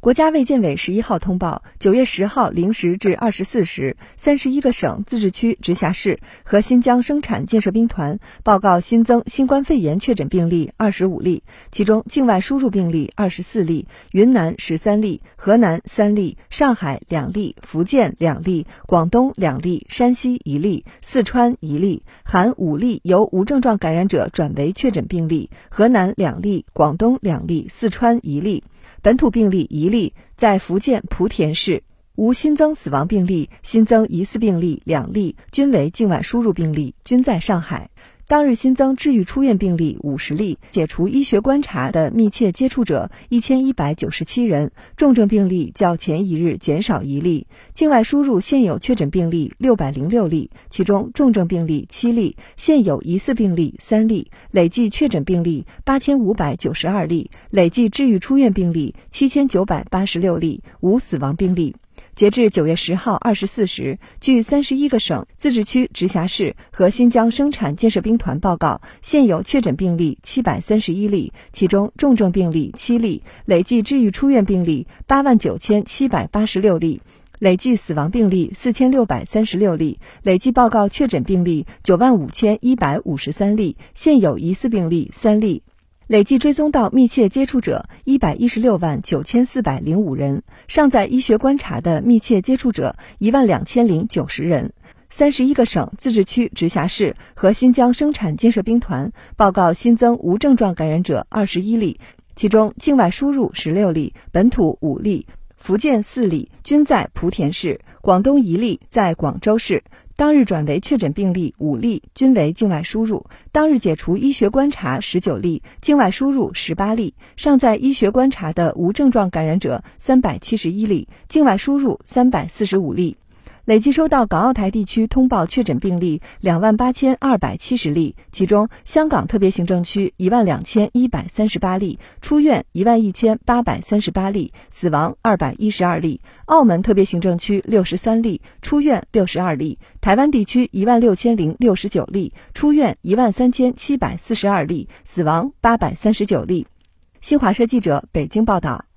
国家卫健委十一号通报，九月十号零时至二十四时，三十一个省、自治区、直辖市和新疆生产建设兵团报告新增新冠肺炎确诊病例二十五例，其中境外输入病例二十四例，云南十三例，河南三例，上海两例，福建两例，广东两例，山西一例，四川一例，含五例由无症状感染者转为确诊病例，河南两例，广东两例，四川一例。本土病例一例，在福建莆田市，无新增死亡病例，新增疑似病例两例，均为境外输入病例，均在上海。当日新增治愈出院病例五十例，解除医学观察的密切接触者一千一百九十七人，重症病例较前一日减少一例。境外输入现有确诊病例六百零六例，其中重症病例七例，现有疑似病例三例，累计确诊病例八千五百九十二例，累计治愈出院病例七千九百八十六例，无死亡病例。截至九月十号二十四时，据三十一个省、自治区、直辖市和新疆生产建设兵团报告，现有确诊病例七百三十一例，其中重症病例七例，累计治愈出院病例八万九千七百八十六例，累计死亡病例四千六百三十六例，累计报告确诊病例九万五千一百五十三例，现有疑似病例三例。累计追踪到密切接触者一百一十六万九千四百零五人，尚在医学观察的密切接触者一万两千零九十人。三十一个省、自治区、直辖市和新疆生产建设兵团报告新增无症状感染者二十一例，其中境外输入十六例，本土五例，福建四例，均在莆田市；广东一例，在广州市。当日转为确诊病例五例，均为境外输入。当日解除医学观察十九例，境外输入十八例。尚在医学观察的无症状感染者三百七十一例，境外输入三百四十五例。累计收到港澳台地区通报确诊病例两万八千二百七十例，其中香港特别行政区一万两千一百三十八例，出院一万一千八百三十八例，死亡二百一十二例；澳门特别行政区六十三例，出院六十二例；台湾地区一万六千零六十九例，出院一万三千七百四十二例，死亡八百三十九例。新华社记者北京报道。